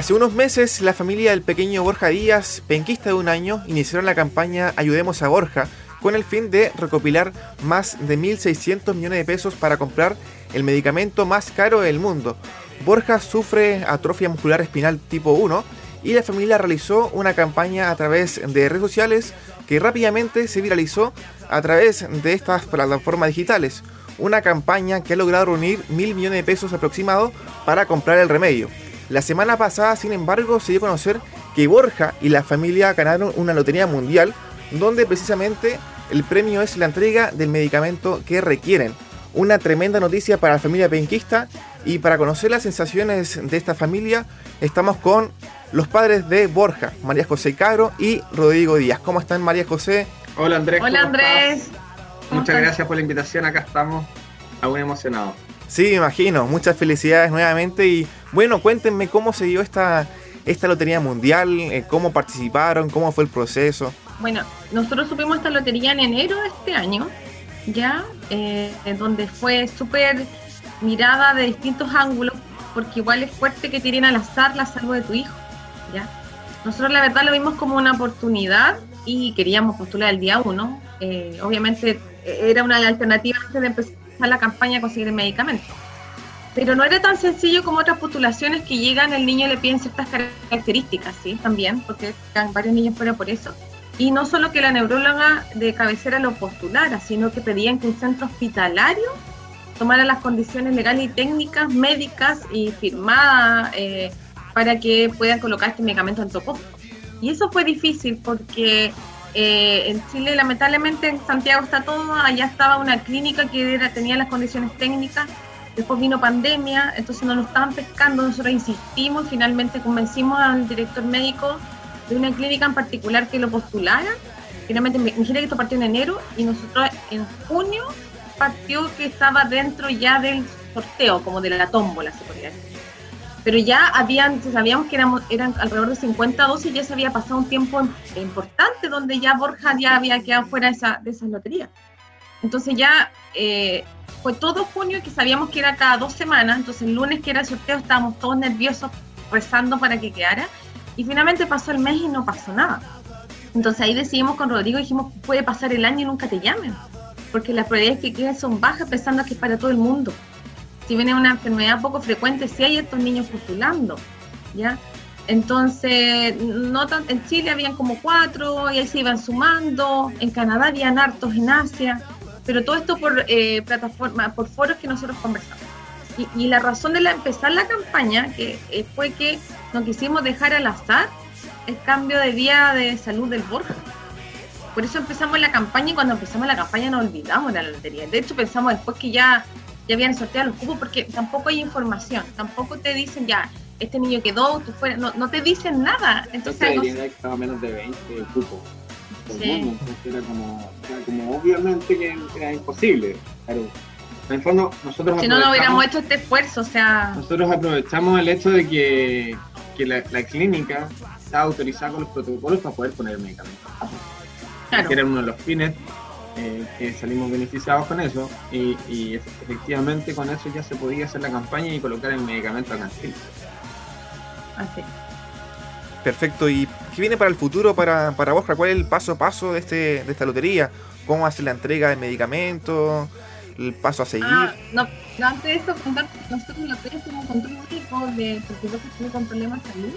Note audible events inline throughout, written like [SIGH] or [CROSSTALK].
Hace unos meses, la familia del pequeño Borja Díaz, penquista de un año, iniciaron la campaña Ayudemos a Borja, con el fin de recopilar más de 1.600 millones de pesos para comprar el medicamento más caro del mundo. Borja sufre atrofia muscular espinal tipo 1 y la familia realizó una campaña a través de redes sociales que rápidamente se viralizó a través de estas plataformas digitales. Una campaña que ha logrado reunir mil millones de pesos aproximados para comprar el remedio. La semana pasada, sin embargo, se dio a conocer que Borja y la familia ganaron una lotería mundial donde precisamente el premio es la entrega del medicamento que requieren. Una tremenda noticia para la familia penquista y para conocer las sensaciones de esta familia estamos con los padres de Borja, María José Caro y Rodrigo Díaz. ¿Cómo están María José? Hola Andrés. Hola Andrés. Muchas gracias por la invitación, acá estamos aún emocionados. Sí, me imagino. Muchas felicidades nuevamente. Y bueno, cuéntenme cómo se dio esta, esta lotería mundial, eh, cómo participaron, cómo fue el proceso. Bueno, nosotros supimos esta lotería en enero de este año, ya, eh, donde fue súper mirada de distintos ángulos, porque igual es fuerte que tiren al azar la salud de tu hijo, ya. Nosotros la verdad lo vimos como una oportunidad y queríamos postular el día uno. Eh, obviamente era una alternativa antes de empezar la campaña conseguir el medicamento. Pero no era tan sencillo como otras postulaciones que llegan, el niño le piden ciertas características, ¿sí? También, porque varios niños fuera por eso. Y no solo que la neuróloga de cabecera lo postulara, sino que pedían que un centro hospitalario tomara las condiciones legales y técnicas, médicas y firmadas eh, para que puedan colocar este medicamento en topo. Y eso fue difícil porque eh, en Chile, lamentablemente, en Santiago está todo, allá estaba una clínica que tenía las condiciones técnicas, después vino pandemia, entonces no nos estaban pescando, nosotros insistimos, finalmente convencimos al director médico de una clínica en particular que lo postulara. Finalmente, imagínate que esto partió en enero y nosotros en junio partió que estaba dentro ya del sorteo, como de la tómbola, se podría decir pero ya habían, sabíamos que éramos, eran alrededor de 50 dosis, ya se había pasado un tiempo importante donde ya Borja ya había quedado fuera de esa, de esas loterías. Entonces ya eh, fue todo junio que sabíamos que era cada dos semanas, entonces el lunes que era el sorteo estábamos todos nerviosos rezando para que quedara y finalmente pasó el mes y no pasó nada. Entonces ahí decidimos con Rodrigo, dijimos, puede pasar el año y nunca te llamen, porque las probabilidades que queden son bajas pensando que es para todo el mundo si viene una enfermedad poco frecuente, si hay estos niños postulando, ¿ya? Entonces, no tan, en Chile habían como cuatro y ahí se iban sumando, en Canadá habían hartos, en Asia, pero todo esto por eh, plataforma, por foros que nosotros conversamos. Y, la razón de la, empezar la campaña que eh, fue que no quisimos dejar al azar el cambio de día de salud del Borja. Por eso empezamos la campaña y cuando empezamos la campaña nos olvidamos de la lotería. De hecho, pensamos después que ya ya habían sorteado los cupos porque tampoco hay información, tampoco te dicen ya, este niño quedó, tú fuera, no, no te dicen nada. Entonces, no estaba menos de 20 cupos. Sí. era, como, como obviamente que era imposible. Claro. En el fondo, nosotros si no, no hubiéramos hecho este esfuerzo, o sea... Nosotros aprovechamos el hecho de que, que la, la, clínica está autorizada con los protocolos para poder poner el medicamento. Claro. Que era uno de los fines eh, que salimos beneficiados con eso y, efectivamente con eso ya se podía hacer la campaña y colocar el medicamento acá en Así. Perfecto, ¿y qué viene para el futuro para, para vos? ¿Cuál es el paso a paso de, este, de esta lotería? ¿Cómo hace la entrega de medicamentos? ¿El paso a seguir? Ah, no, antes de eso, nosotros en la lotería un control médico de porque yo con problemas de salud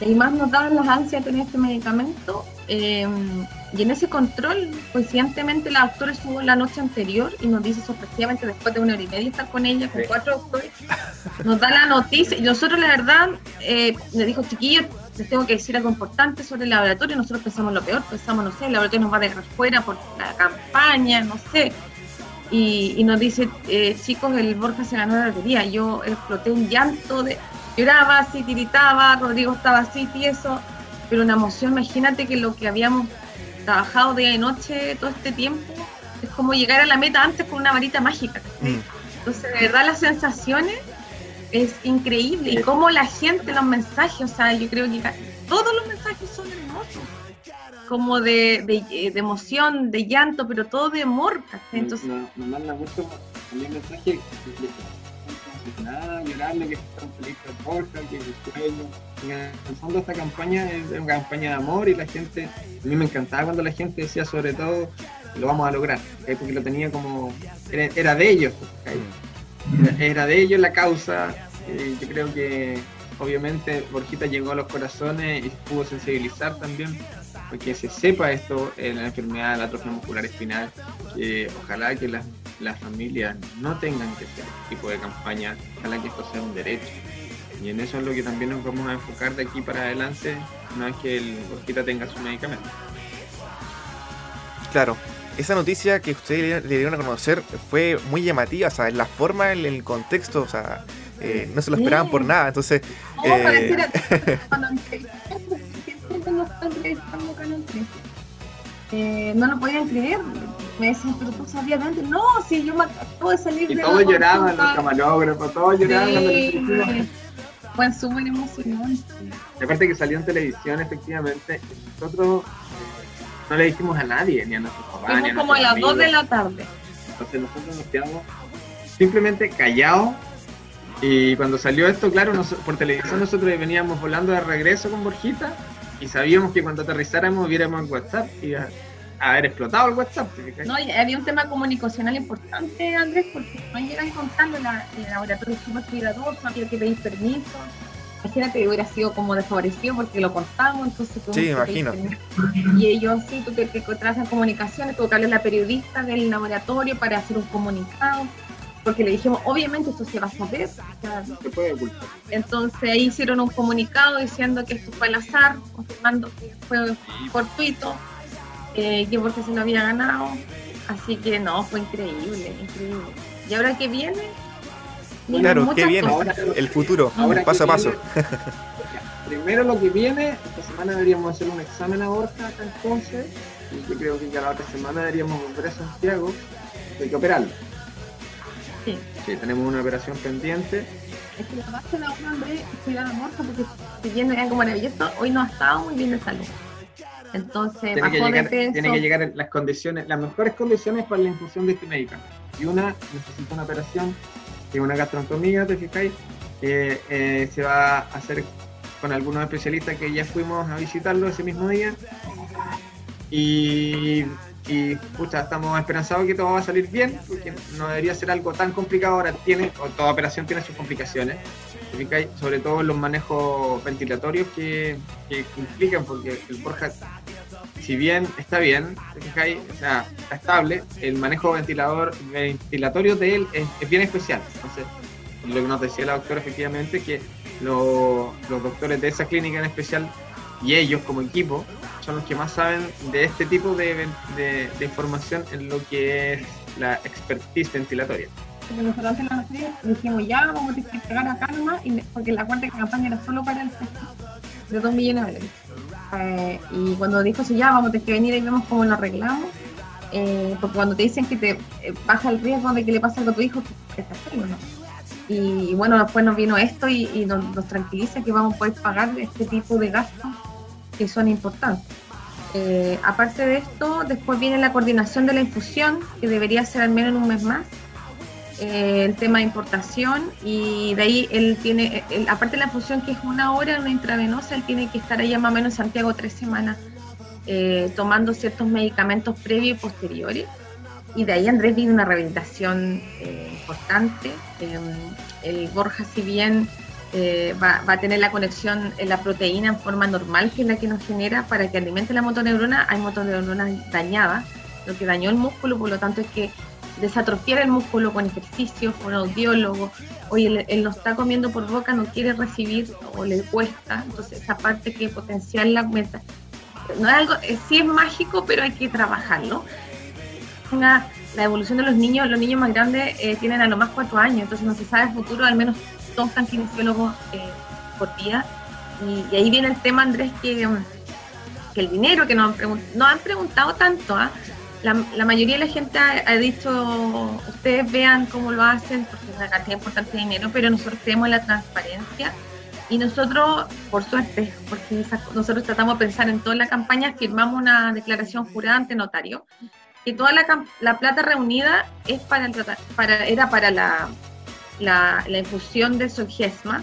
y más nos daban las ansias tener este medicamento. Em, y en ese control, coincidentemente, la doctora estuvo la noche anterior y nos dice sorpresivamente, después de una hora y media estar con ella, con cuatro doctores, nos da la noticia. Y nosotros, la verdad, eh, le dijo, chiquillos, les tengo que decir algo importante sobre el laboratorio. Nosotros pensamos lo peor, pensamos, no sé, el laboratorio nos va a dejar fuera por la campaña, no sé. Y, nos dice, eh, chicos, el Borja se ganó la lotería. Yo exploté un llanto de lloraba así, tiritaba, Rodrigo estaba así, tieso, pero una emoción, imagínate que lo que habíamos trabajado día y noche todo este tiempo es como llegar a la meta antes con una varita mágica. Mm. Entonces, de verdad, las sensaciones es increíble y cómo la gente, los mensajes, o sea, yo creo que todos los mensajes son hermosos, como de, de, emoción, de llanto, pero todo de amor. Entonces, nos, manda mucho mensaje emocionada, llorando, que están felices de Borja, que es su sueño. En el fondo esta campaña es una campaña de amor y la gente, a mí me encantaba cuando la gente decía sobre todo, lo vamos a lograr, porque lo tenía como, era, de ellos, era, de ellos la causa, yo creo que obviamente Borjita llegó a los corazones y pudo sensibilizar también porque se sepa esto en la enfermedad de la atrofia muscular espinal, que ojalá que las, las familias no tengan que hacer este tipo de campaña, ojalá que esto sea un derecho. Y en eso es lo que también nos vamos a enfocar de aquí para adelante, una vez que el Borjita tenga su medicamento. Claro, esa noticia que ustedes le dieron a conocer fue muy llamativa, o sea, en la forma, en el contexto, o sea, eh, no se lo esperaban por nada, entonces... eh... [LAUGHS] [LAUGHS] eh, no lo podían creer. Me decían, pero tú sabías de antes. No, sí, yo me acabo de salir y de todos lloraban, los camarógrafos, todos lloraban sí. Fue súper emocionante. Y aparte que salió en televisión, efectivamente, nosotros no le dijimos a nadie, ni a nuestros papás, ni a como a las 2 de la tarde. Entonces nosotros nos quedamos simplemente callados. Y cuando salió esto, claro, por televisión nosotros veníamos volando de regreso con Borjita y sabíamos que cuando aterrizáramos viéramos el WhatsApp y a, haber explotado el WhatsApp. No, había un tema comunicacional importante, Andrés, porque no llegan contando la, el laboratorio súper cuidadoso, había que pedir permiso. Imagínate que hubiera sido como desfavorecido porque lo contamos, entonces Sí, imagino. Y ellos sí, tú que, que en comunicaciones, tuvo que hablar la periodista del laboratorio para hacer un comunicado porque le dijimos, obviamente esto se va a saber. se puede ocultar. Entonces ahí hicieron un comunicado diciendo que esto fue al azar, confirmando que fue fortuito, eh, que porque se lo había ganado. Así que no, fue increíble, increíble. ¿Y ahora qué viene? Claro, ¿qué viene? el futuro, paso a paso. primero lo que viene, esta semana deberíamos hacer un examen a Borja acá entonces, y yo creo que ya la otra semana deberíamos volver a Santiago, hay que operarlo. Sí. tenemos una operación pendiente. Es que la base de Andrés, es cuidar a Borja porque si bien es algo maravilloso, hoy no ha estado muy bien de salud. Entonces, tiene que, llegar, tiene que llegar en las condiciones, las mejores condiciones para la infusión de este medicamento. Y una necesita una operación, que una gastroentomía, te fijáis, que eh, se va a hacer con algunos especialistas que ya fuimos a visitarlo ese mismo día. Y y pucha, estamos esperanzados que todo va a salir bien, porque no debería ser algo tan complicado. Ahora tiene, toda operación tiene sus complicaciones, sobre todo los manejos ventilatorios que, que implican, porque el Borja, si bien está bien, o sea, está estable, el manejo ventilador, ventilatorio de él es, bien especial. Entonces, lo que nos decía la doctora efectivamente, que los doctores de esa clínica en especial y ellos como equipo son los que más saben de este tipo de, de, información en lo que es la expertise ventilatoria. Nosotros en la dijimos ya vamos a pegar a calma porque la cuarta campaña era solo para el de 2 millones de dólares. Eh, y cuando dijo eso ya vamos a tener que venir y vemos cómo lo arreglamos, eh, porque cuando te dicen que te eh, pasa el riesgo de que le pase algo a tu hijo, está ¿no? Y, bueno, después nos vino esto y, y nos, tranquiliza que vamos a poder pagar este tipo de gastos que son importantes. Eh, aparte de esto, después viene la coordinación de la infusión, que debería ser al menos en un mes más. Eh, el tema de importación y de ahí él tiene, aparte de la infusión que es una hora, una intravenosa, él tiene que estar allá más o menos en Santiago tres semanas eh, tomando ciertos medicamentos previos y posteriores. Y de ahí Andrés viene una rehabilitación importante. el Borja, si bien eh, va, a tener la conexión en la proteína en forma normal, que es la que nos genera para que alimente la motoneurona. Hay motoneuronas dañadas, lo que dañó el músculo, por lo tanto es que desatrofiar el músculo con ejercicio, con audiólogo, oye, él, no está comiendo por boca, no quiere recibir o le cuesta, entonces esa parte que potenciar la meta. No es algo, eh, sí es mágico, pero hay que trabajarlo. La, la evolución de los niños, los niños más grandes eh, tienen a lo más cuatro años, entonces no se sabe el futuro, al menos dos están kinesiólogos eh, por día. Y, ahí viene el tema, Andrés, que, que el dinero que nos han, no han preguntado tanto. ¿ah? La, mayoría de la gente ha, dicho, ustedes vean cómo lo hacen, porque es una cantidad importante de dinero, pero nosotros creemos la transparencia. Y nosotros, por suerte, porque nosotros tratamos de pensar en toda la campaña, firmamos una declaración jurada ante notario, que toda la, la plata reunida es para el, para, era para la la, la infusión de Solgesma.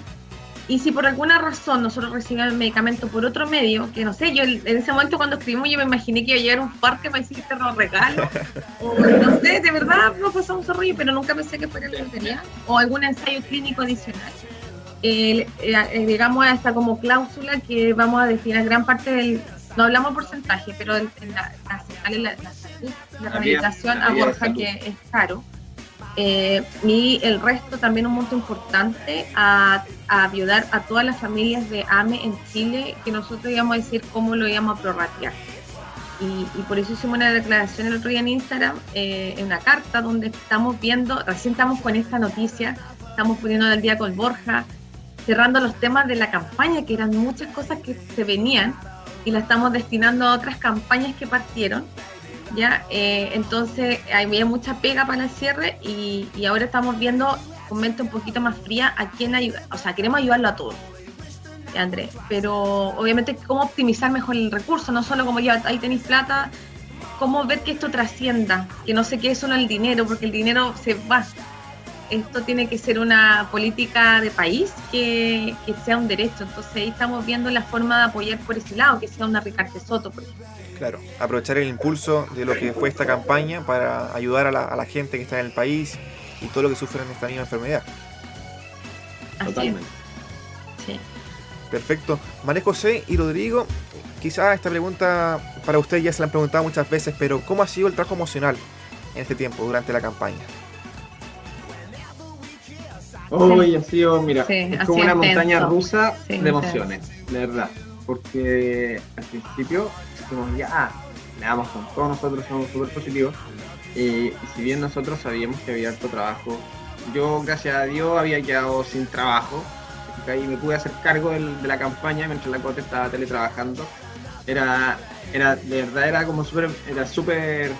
Y si por alguna razón nosotros recibimos el medicamento por otro medio, que no sé, yo en ese momento cuando escribimos yo me imaginé que iba a llegar un parque para decir que nos regalo, o [LAUGHS] no sé, de verdad no pasamos horrible, pero nunca pensé que fuera la lotería, o algún ensayo clínico adicional. Eh, eh, digamos hasta como cláusula que vamos a destinar gran parte del, no hablamos porcentaje, pero en la, la, la, rehabilitación a Borja, que es caro, eh, y el resto también un monto importante a, ayudar a todas las familias de AME en Chile, que nosotros íbamos a decir cómo lo íbamos a prorratear. Y, por eso hicimos una declaración el otro día en Instagram, eh, en una carta donde estamos viendo, recién estamos con esta noticia, estamos poniendo al día con Borja, cerrando los temas de la campaña, que eran muchas cosas que se venían y la estamos destinando a otras campañas que partieron. ¿Ya? Eh, entonces había mucha pega para el cierre y, ahora estamos viendo con mente un poquito más fría a quién ayudar. O sea, queremos ayudarlo a todos, Andrés. Pero obviamente cómo optimizar mejor el recurso, no solo como ya ahí tenéis plata, cómo ver que esto trascienda, que no se quede solo el dinero, porque el dinero se va. Esto tiene que ser una política de país que, que sea un derecho. Entonces ahí estamos viendo la forma de apoyar por ese lado, que sea una Ricardo Soto, por ejemplo. Claro, aprovechar el impulso de lo que fue esta campaña para ayudar a la, gente que está en el país y todo lo que sufren esta misma enfermedad. Totalmente. Sí. Perfecto. María José y Rodrigo, quizás esta pregunta para ustedes ya se la han preguntado muchas veces, pero ¿cómo ha sido el trabajo emocional en este tiempo, durante la campaña? Hoy ha sido, mira, es como una montaña rusa de emociones, de verdad. Porque al principio ya, ah, le damos con todos nosotros, somos súper positivos. Y, si bien nosotros sabíamos que había harto trabajo, yo, gracias a Dios, había quedado sin trabajo. Y me pude hacer cargo de la campaña mientras la Cote estaba teletrabajando. Era, era, de verdad, era como súper, era súper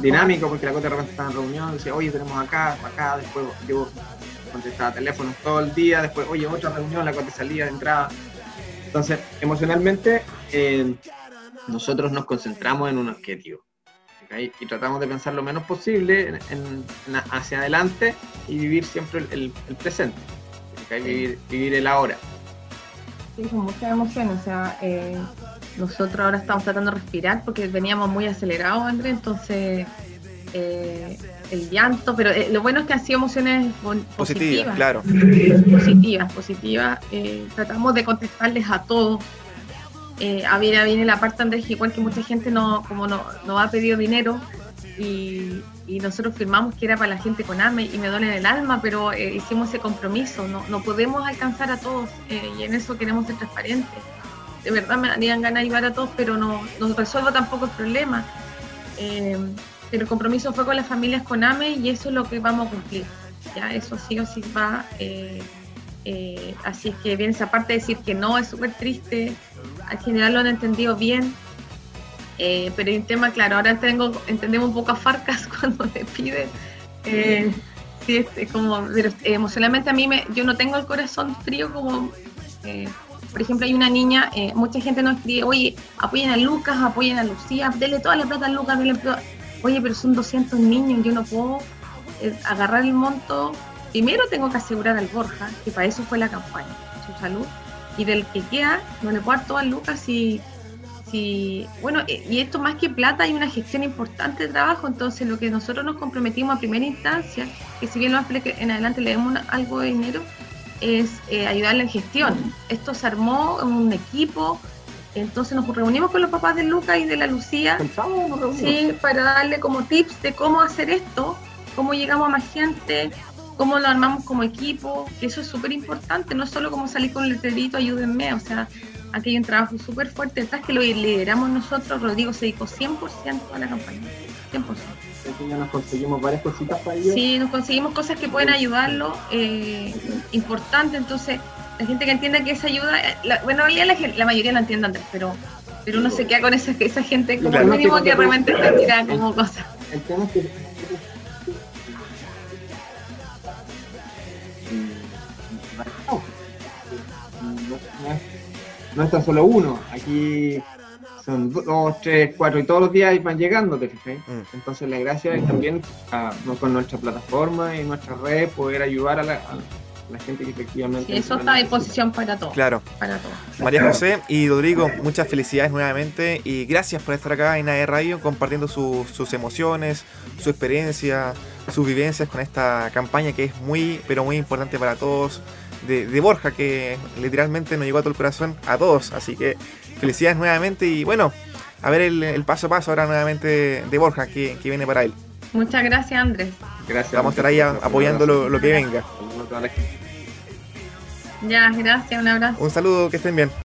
dinámico. porque la Cote de repente estaba en reunión, decía, oye, tenemos acá, acá, después yo contestaba teléfonos todo el día, después, oye, otra reunión, la Cote salía, entraba. Entonces, emocionalmente, eh, nosotros nos concentramos en un objetivo. Y tratamos de pensar lo menos posible en, hacia adelante y vivir siempre el, presente. Vivir, vivir, el ahora. Sí, con mucha emoción. O sea, eh, nosotros ahora estamos tratando de respirar porque veníamos muy acelerados, André. Entonces, eh, el llanto, pero eh, lo bueno es que han sido emociones positivas. Positivas, claro. Positivas, positivas. tratamos de contestarles a todos eh, a viene, viene la parte Andrés, igual que mucha gente no, como no, no ha pedido dinero y, nosotros firmamos que era para la gente con AME y me duele el alma, pero eh, hicimos ese compromiso, no, no podemos alcanzar a todos eh, y en eso queremos ser transparentes. De verdad me darían ganas de ayudar a todos, pero no, no resuelvo tampoco el problema. El compromiso fue con las familias con AME y eso es lo que vamos a cumplir. Ya, eso sí o sí va. así es que bien esa parte de decir que no es súper triste, al general lo han entendido bien. Eh, pero hay un tema, claro, ahora tengo, entendemos un poco Farcas [LAUGHS] cuando me pide. Eh, sí, es, como, pero, emocionalmente a mí me, yo no tengo el corazón frío como, eh, por ejemplo, hay una niña, mucha gente nos escribe, oye, apoyen a Lucas, apoyen a Lucía, denle toda la plata a Lucas, denle Oye, pero son 200 niños, yo no puedo agarrar el monto. Primero tengo que asegurar al Borja, que para eso fue la campaña, su salud y del que queda no le puedo dar todas lucas si, bueno, eh, y esto más que plata hay una gestión importante de trabajo, entonces lo que nosotros nos comprometimos a primera instancia, que si bien lo en adelante le demos algo de dinero, es eh, ayudarle en gestión. Esto se armó en un equipo, entonces nos reunimos con los papás de Lucas y de la Lucía, sí, para darle como tips de cómo hacer esto, cómo llegamos a más gente, cómo lo armamos como equipo, que eso es súper importante, no solo como salir con el letrerito, ayúdenme, o sea, aquí hay un trabajo súper fuerte detrás que lo lideramos nosotros, Rodrigo se dedicó 100% a la campaña, 100%. Ya nos conseguimos varias cositas para ellos. Sí, nos conseguimos cosas que pueden ayudarlo, eh, importante, entonces la gente que entienda que esa ayuda, eh, bueno, la, la, mayoría la entiende Andrés, pero pero uno se queda con esa, esa gente como mínimo que realmente te tira como cosas. El tema es que no, es tan solo uno. Aquí son dos, tres, cuatro y todos los días van llegando, ¿te fijas? Mm. Entonces la gracia es también con nuestra plataforma y nuestra red poder ayudar a la, gente que efectivamente... eso está a disposición para todos. Claro. Para todos. María José y Rodrigo, muchas felicidades nuevamente y gracias por estar acá en AE Radio compartiendo sus emociones, su experiencia, sus vivencias con esta campaña que es muy, pero muy importante para todos. De, Borja, que literalmente nos llegó a todo el corazón a todos. Así que felicidades nuevamente y bueno, a ver el, paso a paso ahora nuevamente de Borja que, viene para él. Muchas gracias Andrés. Gracias. Vamos a estar ahí apoyando lo, lo que venga. Ya, gracias, un abrazo. Un saludo, que estén bien.